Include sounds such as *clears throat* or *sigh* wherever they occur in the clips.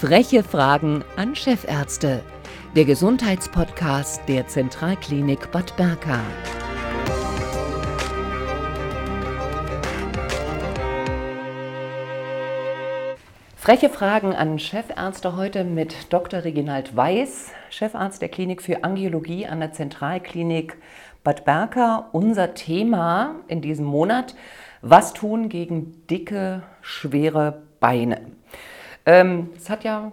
Freche Fragen an Chefärzte. Der Gesundheitspodcast der Zentralklinik Bad Berka. Freche Fragen an Chefärzte heute mit Dr. Reginald Weiß, Chefarzt der Klinik für Angiologie an der Zentralklinik Bad Berka. Unser Thema in diesem Monat, was tun gegen dicke, schwere Beine? Ähm, es hat ja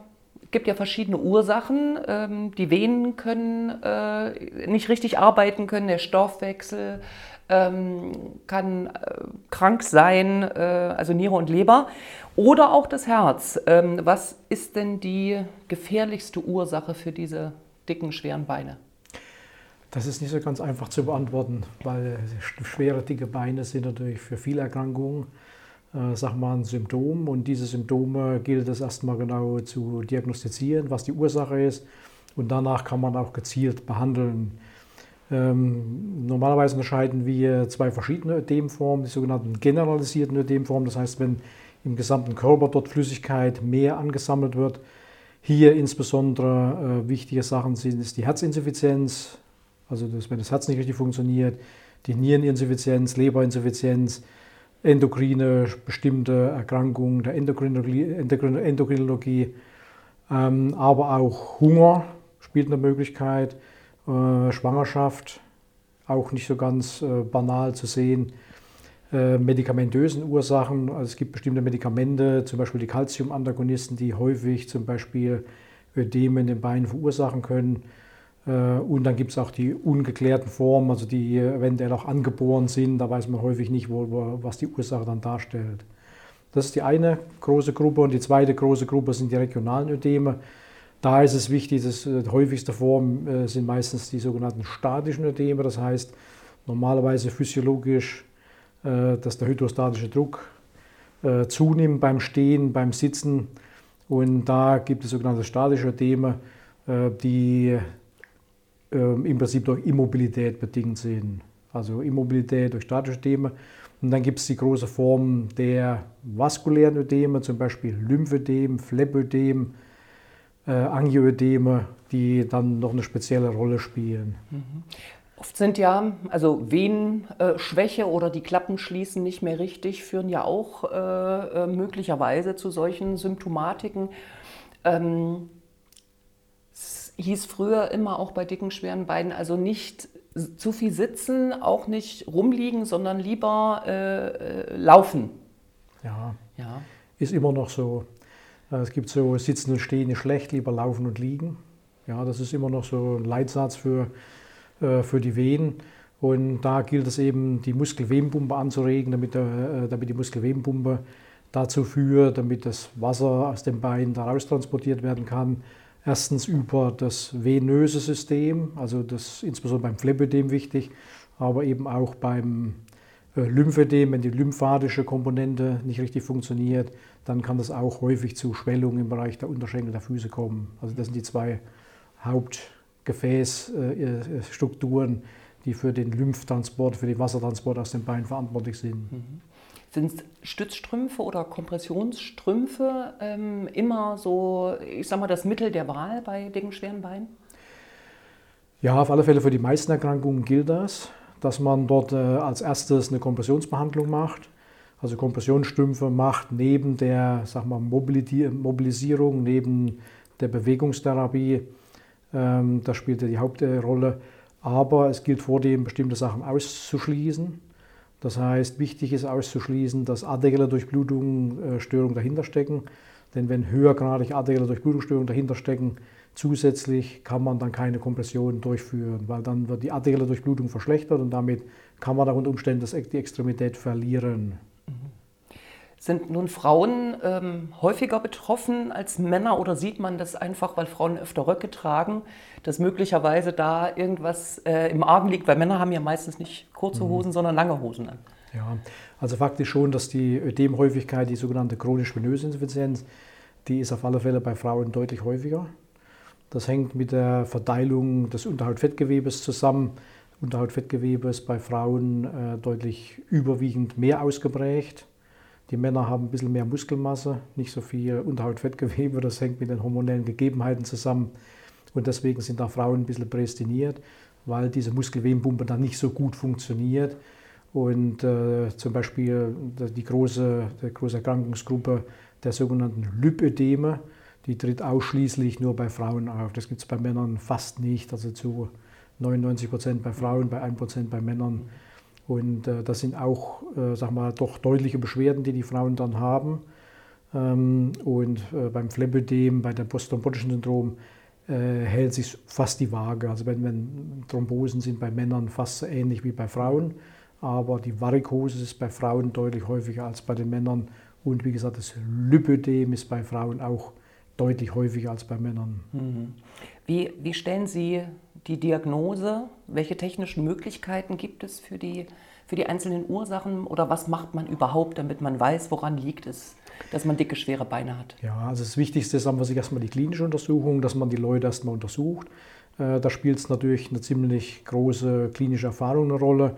gibt ja verschiedene Ursachen. Ähm, die Venen können äh, nicht richtig arbeiten können, der Stoffwechsel ähm, kann äh, krank sein, äh, also Niere und Leber. Oder auch das Herz. Ähm, was ist denn die gefährlichste Ursache für diese dicken, schweren Beine? Das ist nicht so ganz einfach zu beantworten, weil schwere, dicke Beine sind natürlich für viele Erkrankungen, sag mal, ein Symptom. Und diese Symptome gilt es erstmal genau zu diagnostizieren, was die Ursache ist. Und danach kann man auch gezielt behandeln. Ähm, normalerweise unterscheiden wir zwei verschiedene Ödemformen, die sogenannten generalisierten Ödemformen. Das heißt, wenn im gesamten Körper dort Flüssigkeit mehr angesammelt wird. Hier insbesondere äh, wichtige Sachen sind ist die Herzinsuffizienz, also das, wenn das Herz nicht richtig funktioniert, die Niereninsuffizienz, Leberinsuffizienz, endokrine bestimmte Erkrankungen der Endokrinologie, Endokrinologie ähm, aber auch Hunger spielt eine Möglichkeit, äh, Schwangerschaft auch nicht so ganz äh, banal zu sehen. Äh, medikamentösen Ursachen. Also es gibt bestimmte Medikamente, zum Beispiel die Calcium-Antagonisten, die häufig zum Beispiel Ödeme in den Beinen verursachen können. Äh, und dann gibt es auch die ungeklärten Formen, also die eventuell auch angeboren sind. Da weiß man häufig nicht, wo, was die Ursache dann darstellt. Das ist die eine große Gruppe. Und die zweite große Gruppe sind die regionalen Ödeme. Da ist es wichtig, dass äh, die häufigste Form sind meistens die sogenannten statischen Ödeme. Das heißt, normalerweise physiologisch äh, dass der hydrostatische Druck äh, zunimmt beim Stehen, beim Sitzen. Und da gibt es sogenannte statische Ödeme, äh, die im Prinzip durch Immobilität bedingt sind. Also Immobilität durch statische Ödeme. Und dann gibt es die große Form der vaskulären Ödeme, zum Beispiel Lymphödem, Phlebödem, äh, Angioödeme, die dann noch eine spezielle Rolle spielen. Mhm. Oft sind ja, also Venenschwäche äh, oder die Klappen schließen nicht mehr richtig, führen ja auch äh, äh, möglicherweise zu solchen Symptomatiken. Ähm, hieß früher immer auch bei dicken, schweren Beinen, also nicht zu viel sitzen, auch nicht rumliegen, sondern lieber äh, äh laufen. Ja, ja, ist immer noch so. Äh, es gibt so Sitzen und Stehen ist schlecht, lieber laufen und liegen. Ja, das ist immer noch so ein Leitsatz für äh, für die Venen. Und da gilt es eben, die Muskelwebenpumpe anzuregen, damit, äh, damit die Muskelwebenpumpe dazu führt, damit das Wasser aus dem Bein daraus transportiert werden kann. Erstens über das venöse System, also das insbesondere beim Phlebödem wichtig, aber eben auch beim äh, Lymphödem, wenn die lymphatische Komponente nicht richtig funktioniert, dann kann das auch häufig zu Schwellungen im Bereich der Unterschenkel der Füße kommen. Also das sind die zwei Haupt Gefäßstrukturen, die für den Lymphtransport, für den Wassertransport aus den Beinen verantwortlich sind. Mhm. Sind Stützstrümpfe oder Kompressionsstrümpfe ähm, immer so, ich sag mal, das Mittel der Wahl bei dicken, schweren Beinen? Ja, auf alle Fälle für die meisten Erkrankungen gilt das, dass man dort äh, als erstes eine Kompressionsbehandlung macht. Also Kompressionsstrümpfe macht neben der sag mal, Mobilisierung, neben der Bewegungstherapie ähm, das spielt ja die Hauptrolle. Aber es gilt vor dem, bestimmte Sachen auszuschließen. Das heißt, wichtig ist auszuschließen, dass arterielle Durchblutungsstörungen Störungen dahinter stecken. Denn wenn höhergradig arterielle Durchblutungsstörungen dahinter stecken, zusätzlich kann man dann keine Kompression durchführen, weil dann wird die arterielle Durchblutung verschlechtert und damit kann man unter Umständen die Extremität verlieren. Sind nun Frauen ähm, häufiger betroffen als Männer oder sieht man das einfach, weil Frauen öfter Röcke tragen, dass möglicherweise da irgendwas äh, im Argen liegt? Weil Männer haben ja meistens nicht kurze mhm. Hosen, mhm. sondern lange Hosen an. Ja, also faktisch schon, dass die Ödemhäufigkeit, die sogenannte chronisch-venöse Insuffizienz, die ist auf alle Fälle bei Frauen deutlich häufiger. Das hängt mit der Verteilung des Unterhautfettgewebes zusammen. Unterhautfettgewebe ist bei Frauen äh, deutlich überwiegend mehr ausgeprägt Die Männer haben ein bisschen mehr Muskelmasse, nicht so viel Unterhautfettgewebe. *laughs* Das hängt mit den hormonellen Gegebenheiten zusammen. Und deswegen sind da Frauen ein bisschen prädestiniert, weil diese Muskelwebenpumpe dann nicht so gut funktioniert. Und äh, zum Beispiel die große, die große Erkrankungsgruppe der sogenannten Lipödeme, die tritt ausschließlich nur bei Frauen auf. Das gibt es bei Männern fast nicht, also zu 99 Prozent bei Frauen, bei 1 Prozent bei Männern. Und äh, das sind auch, äh, sag mal, doch deutliche Beschwerden, die die Frauen dann haben. Ähm, und äh, beim Phlebödem, bei dem postthrombotischen Syndrom, äh, hält sich fast die Waage. Also wenn, wenn, Thrombosen sind bei Männern fast so ähnlich wie bei Frauen, aber die Varikose ist bei Frauen deutlich häufiger als bei den Männern. Und wie gesagt, das Lipödem ist bei Frauen auch deutlich häufiger als bei Männern. Mhm. Wie, wie stellen Sie die Diagnose? Welche technischen Möglichkeiten gibt es für die, für die einzelnen Ursachen? Oder was macht man überhaupt, damit man weiß, woran liegt es, dass man dicke, schwere Beine hat? Ja, also das Wichtigste ist an sich erstmal die klinische Untersuchung, dass man die Leute erstmal untersucht. Äh, da spielt es natürlich eine ziemlich große klinische Erfahrung eine Rolle.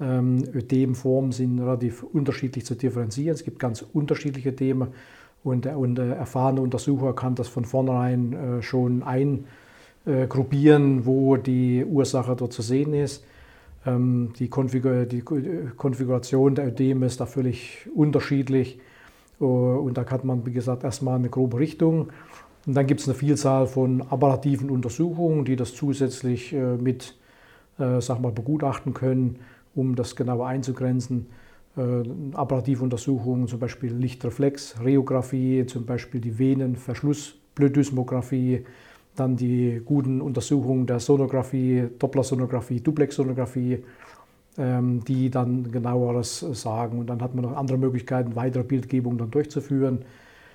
Ähm, Ödemformen sind relativ unterschiedlich zu differenzieren. Es gibt ganz unterschiedliche Themen und der, und der erfahrene Untersucher kann das von vornherein äh, schon eingruppieren, wo die Ursache dort zu sehen ist. Ähm, die, Konfigur die Konfiguration der Ödeme ist da völlig unterschiedlich. Uh, und da hat man, wie gesagt, erstmal eine grobe Richtung. Und dann gibt es eine Vielzahl von apparativen Untersuchungen, die das zusätzlich äh, mit äh, sag mal, begutachten können, um das genauer einzugrenzen äh, Apparativuntersuchungen, zum Beispiel Lichtreflex, Rheographie, zum Beispiel die Venenverschlussblödysmographie, dann die guten Untersuchungen der Sonographie, Dopplersonographie, Duplexsonographie, ähm, die dann genaueres sagen. Und dann hat man noch andere Möglichkeiten, weitere Bildgebungen dann durchzuführen.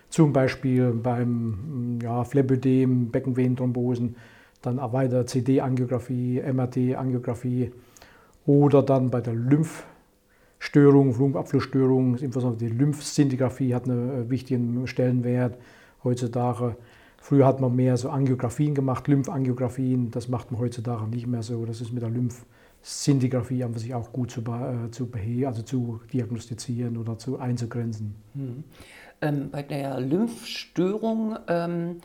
Zum Beispiel beim ja, Phlebödem, Beckenvenenthrombosen, dann weiter CD-Angiografie, MRT-Angiografie oder dann bei der Lymph Störungen, Lungenabflussstörungen, insbesondere die Lymphszintigraphie hat einen äh, wichtigen Stellenwert heutzutage. Früher hat man mehr so Angiografien gemacht, Lymphangiografien, das macht man heutzutage nicht mehr so. Das ist mit der Lymphszintigraphie an sich auch gut zu, äh, zu, also zu diagnostizieren oder zu einzugrenzen. Hm. Ähm, bei der Lymphstörung ähm,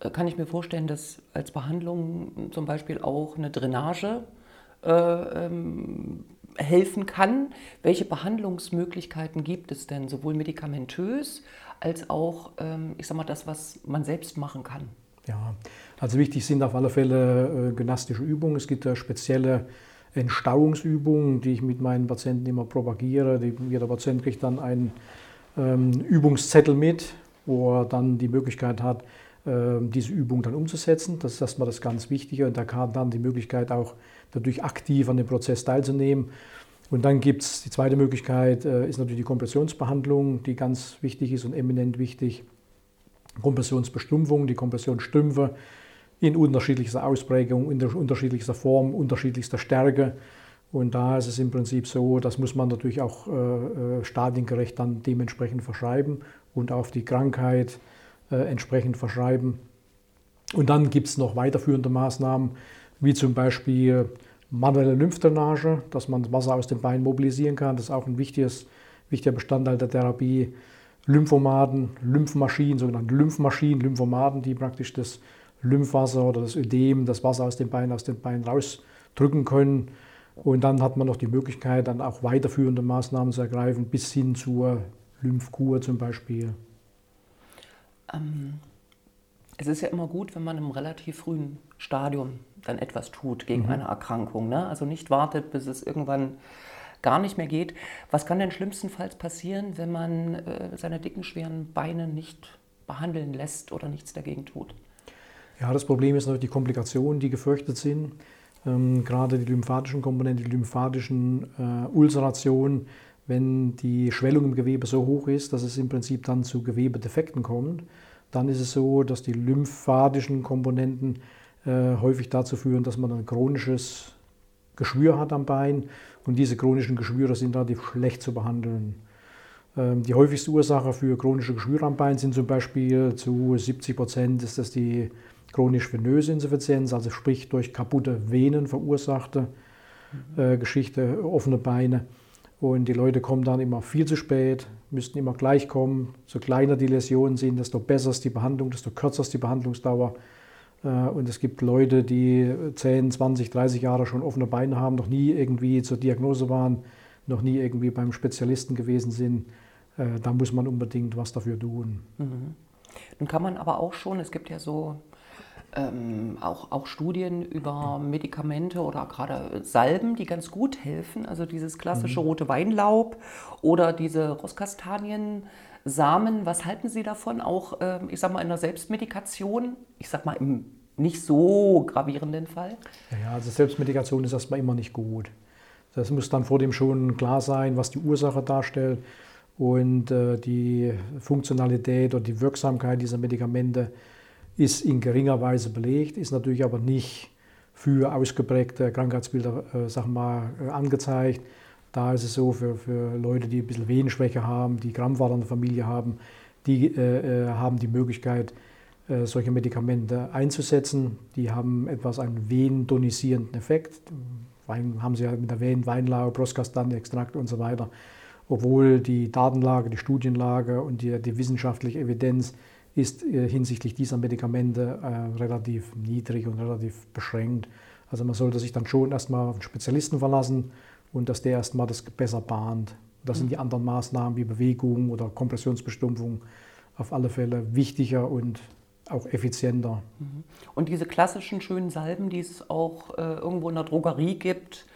äh, kann ich mir vorstellen, dass als Behandlung zum Beispiel auch eine Drainage äh, ähm, helfen kann. Welche Behandlungsmöglichkeiten gibt es denn, sowohl medikamentös als auch, ähm, ich sag mal, das, was man selbst machen kann? Ja, also wichtig sind auf alle Fälle äh, gymnastische Übungen. Es gibt ja spezielle Entstauungsübungen, die ich mit meinen Patienten immer propagiere. jeder Patient kriegt dann einen ähm, Übungszettel mit, wo er dann die Möglichkeit hat, ähm, diese Übung dann umzusetzen. Das ist erstmal das ganz Wichtige und da kann dann die Möglichkeit auch dadurch aktiv an dem Prozess teilzunehmen. Und dann gibt es die zweite Möglichkeit, äh, ist natürlich die Kompressionsbehandlung, die ganz wichtig ist und eminent wichtig. Kompressionsbestumpfung, die Kompressionsstümpfe in unterschiedlichster Ausprägung, in unterschiedlichster Form, unterschiedlichster Stärke. Und da ist es im Prinzip so, das muss man natürlich auch äh, äh stadiengerecht dann dementsprechend verschreiben und auf die Krankheit entsprechend verschreiben. Und dann gibt es noch weiterführende Maßnahmen, wie zum Beispiel manuelle Lymphdrainage, dass man das Wasser aus den Beinen mobilisieren kann. Das ist auch ein wichtiges, wichtiger Bestandteil der Therapie. Lymphomaten, Lymphmaschinen, sogenannte Lymphmaschinen, Lymphomaten, die praktisch das Lymphwasser oder das Ödem, das Wasser aus den Beinen, aus den Beinen rausdrücken können. Und dann hat man noch die Möglichkeit, dann auch weiterführende Maßnahmen zu ergreifen, bis hin zur Lymphkur zum Beispiel. Ähm, es ist ja immer gut, wenn man im relativ frühen Stadium dann etwas tut gegen mhm. eine Erkrankung. Ne? Also nicht wartet, bis es irgendwann gar nicht mehr geht. Was kann denn schlimmstenfalls passieren, wenn man äh, seine dicken, schweren Beine nicht behandeln lässt oder nichts dagegen tut? Ja, das Problem ist natürlich die Komplikationen, die gefürchtet sind. Ähm, gerade die lymphatischen Komponenten, die lymphatischen äh, Ulcerationen, wenn die Schwellung im Gewebe so hoch ist, dass es im Prinzip dann zu Gewebedefekten kommt, dann ist es so, dass die lymphatischen Komponenten äh, häufig dazu führen, dass man ein chronisches Geschwür hat am Bein und diese chronischen Geschwüre sind relativ schlecht zu behandeln. Ähm, die häufigste Ursache für chronische Geschwüre am Bein sind zum Beispiel zu 70 Prozent ist das die chronisch venöse Insuffizienz, also sprich durch kaputte Venen verursachte äh, Geschichte, offene Beine. Und die Leute kommen dann immer viel zu spät müssten immer gleich kommen. So kleiner die Läsionen sind, desto besser ist die Behandlung, desto kürzer ist die Behandlungsdauer. Äh, und es gibt Leute, die 10, 20, 30 Jahre schon offene Beine haben, noch nie irgendwie zur Diagnose waren, noch nie irgendwie beim Spezialisten gewesen sind. Äh, da muss man unbedingt was dafür tun. Mhm. Nun kann man aber auch schon, es gibt ja so ähm, auch, auch Studien über Medikamente oder gerade Salben, die ganz gut helfen. Also dieses klassische mhm. rote Weinlaub oder diese Rosskastaniensamen. Was halten Sie davon? Auch, ähm, ich sag mal, in der Selbstmedikation? Ich sag mal, im nicht so gravierenden Fall? Ja, also Selbstmedikation ist erstmal immer nicht gut. Das muss dann vor dem schon klar sein, was die Ursache darstellt und äh, die Funktionalität oder die Wirksamkeit dieser Medikamente ist in geringer Weise belegt, ist natürlich aber nicht für ausgeprägte Krankheitsbilder äh, sag mal, äh, angezeigt. Da ist es so, für, für Leute, die ein bisschen Venenschwäche haben, die Krampfader in der Familie haben, die äh, äh haben die Möglichkeit, äh, solche Medikamente einzusetzen. Die haben etwas einen venentonisierenden Effekt. Wein haben sie ja mit der Venen, Weinlage, Proskastanie-Extrakt und so weiter. Obwohl die Datenlage, die Studienlage und die, die wissenschaftliche Evidenz ist äh, hinsichtlich dieser Medikamente äh, relativ niedrig und relativ beschränkt. Also man sollte sich dann schon erstmal auf einen Spezialisten verlassen und dass der erstmal das besser bahnt. Das sind die anderen Maßnahmen wie Bewegung oder Kompressionsbestumpfung auf alle Fälle wichtiger und auch effizienter. Mhm. Und diese klassischen schönen Salben, die es auch äh, irgendwo in der Drogerie gibt,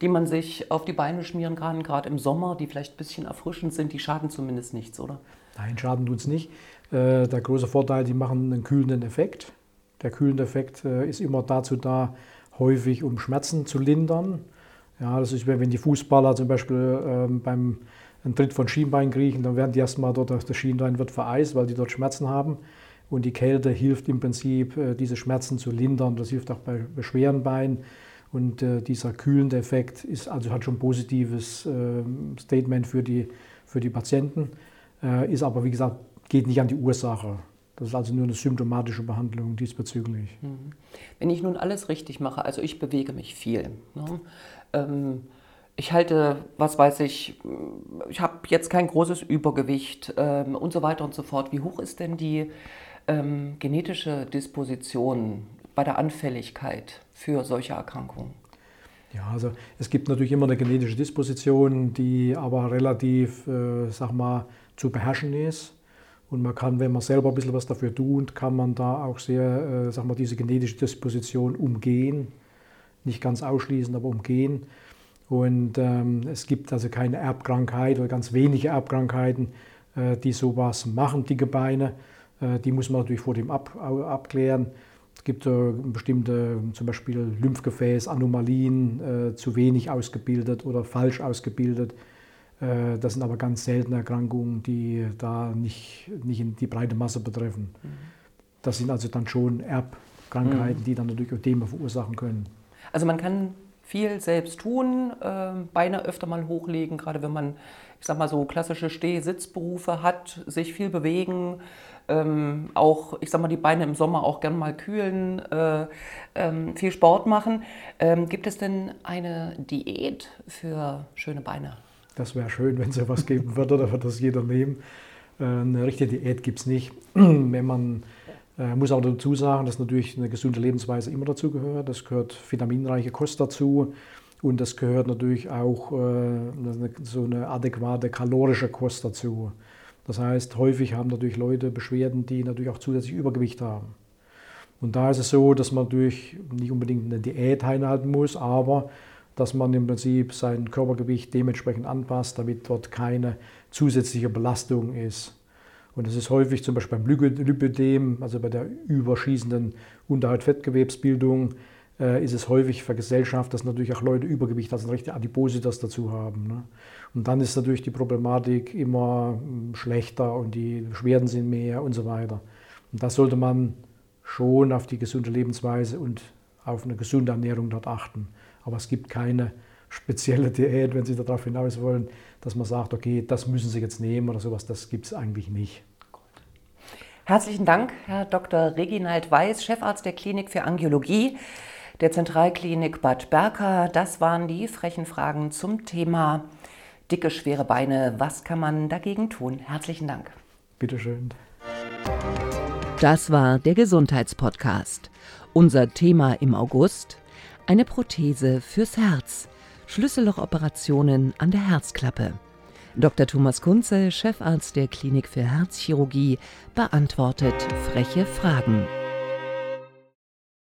die man sich auf die Beine schmieren kann, gerade im Sommer, die vielleicht ein bisschen erfrischend sind, die schaden zumindest nichts, oder? Nein, schaden tut es nicht. Äh, der große Vorteil, die machen einen kühlenden Effekt. Der kühlende Effekt äh, ist immer dazu da, häufig um Schmerzen zu lindern. Ja, das ist, wenn die Fußballer zum Beispiel ähm, beim einen Tritt von Schienbein kriechen, dann werden die erstmal dort, das Schienbein wird vereist, weil die dort Schmerzen haben. Und die Kälte hilft im Prinzip, äh, diese Schmerzen zu lindern. Das hilft auch bei, bei schweren Beinen. Und äh, dieser kühlende Effekt ist also hat schon ein positives äh, Statement für die, für die Patienten, äh, ist aber wie gesagt, geht nicht an die Ursache. Das ist also nur eine symptomatische Behandlung diesbezüglich. Mhm. Wenn ich nun alles richtig mache, also ich bewege mich viel. Ne? Ähm, ich halte, was weiß ich, ich habe jetzt kein großes Übergewicht ähm, und so weiter und so fort. Wie hoch ist denn die ähm, genetische Disposition bei der Anfälligkeit für solche Erkrankungen? Ja, also es gibt natürlich immer eine genetische Disposition, die aber relativ, äh, sag mal, zu beherrschen ist. Und man kann, wenn man selber ein bisschen was dafür tut, kann man da auch sehr, äh, sag mal, diese genetische Disposition umgehen. Nicht ganz ausschließen, aber umgehen. Und ähm, es gibt also keine Erbkrankheit oder ganz wenige Erbkrankheiten, äh, die sowas machen, dicke Beine. Äh, die muss man natürlich vor dem ab, abklären. Es gibt äh, bestimmte, zum Beispiel Lymphgefäßanomalien, äh, zu wenig ausgebildet oder falsch ausgebildet. Äh, das sind aber ganz seltene Erkrankungen, die da nicht, nicht in die breite Masse betreffen. Mhm. Das sind also dann schon Erbkrankheiten, mhm. die dann natürlich Ödeme verursachen können. Also man kann viel selbst tun, äh, Beine öfter mal hochlegen, gerade wenn man, ich sag mal so klassische Steh-Sitzberufe hat, sich viel bewegen, ähm, auch, ich sag mal, die Beine im Sommer auch gern mal kühlen, äh, ähm, viel Sport machen. Ähm, gibt es denn eine Diät für schöne Beine? Das wäre schön, wenn es ja was geben würde, da würde das jeder nehmen. Äh, eine richtige Diät gibt es nicht. *clears throat* wenn man äh, muss auch dazu sagen, dass natürlich eine gesunde Lebensweise immer dazu gehört. Das gehört vitaminreiche Kost dazu. Und das gehört natürlich auch äh, so eine adäquate kalorische Kost dazu. Das heißt, häufig haben natürlich Leute Beschwerden, die natürlich auch zusätzlich Übergewicht haben. Und da ist es so, dass man natürlich nicht unbedingt eine Diät einhalten muss, aber dass man im Prinzip sein Körpergewicht dementsprechend anpasst, damit dort keine zusätzliche Belastung ist. Und das ist häufig zum Beispiel beim Lipödem, also bei der überschießenden Unterhaut-Fettgewebsbildung, äh, ist es häufig vergesellschaftet, dass natürlich auch Leute Übergewicht, also eine rechte Adipositas dazu haben. Ne? Und dann ist natürlich die Problematik immer hm, schlechter und die Beschwerden sind mehr und so weiter. Und das sollte man schon auf die gesunde Lebensweise und auf eine gesunde Ernährung dort achten. Aber es gibt keine spezielle Diät, wenn Sie darauf hinaus wollen, dass man sagt, okay, das müssen Sie jetzt nehmen oder sowas, das gibt es eigentlich nicht. Herzlichen Dank, Herr Dr. Reginald Weiß, Chefarzt der Klinik für Angiologie der Zentralklinik Bad Berka. Das waren die frechen Fragen zum Thema dicke, schwere Beine. Was kann man dagegen tun? Herzlichen Dank. Bitteschön. Das war der Gesundheitspodcast. Unser Thema im August: eine Prothese fürs Herz. Schlüssellochoperationen an der Herzklappe. Dr. Thomas Kunze, Chefarzt der Klinik für Herzchirurgie, beantwortet freche Fragen.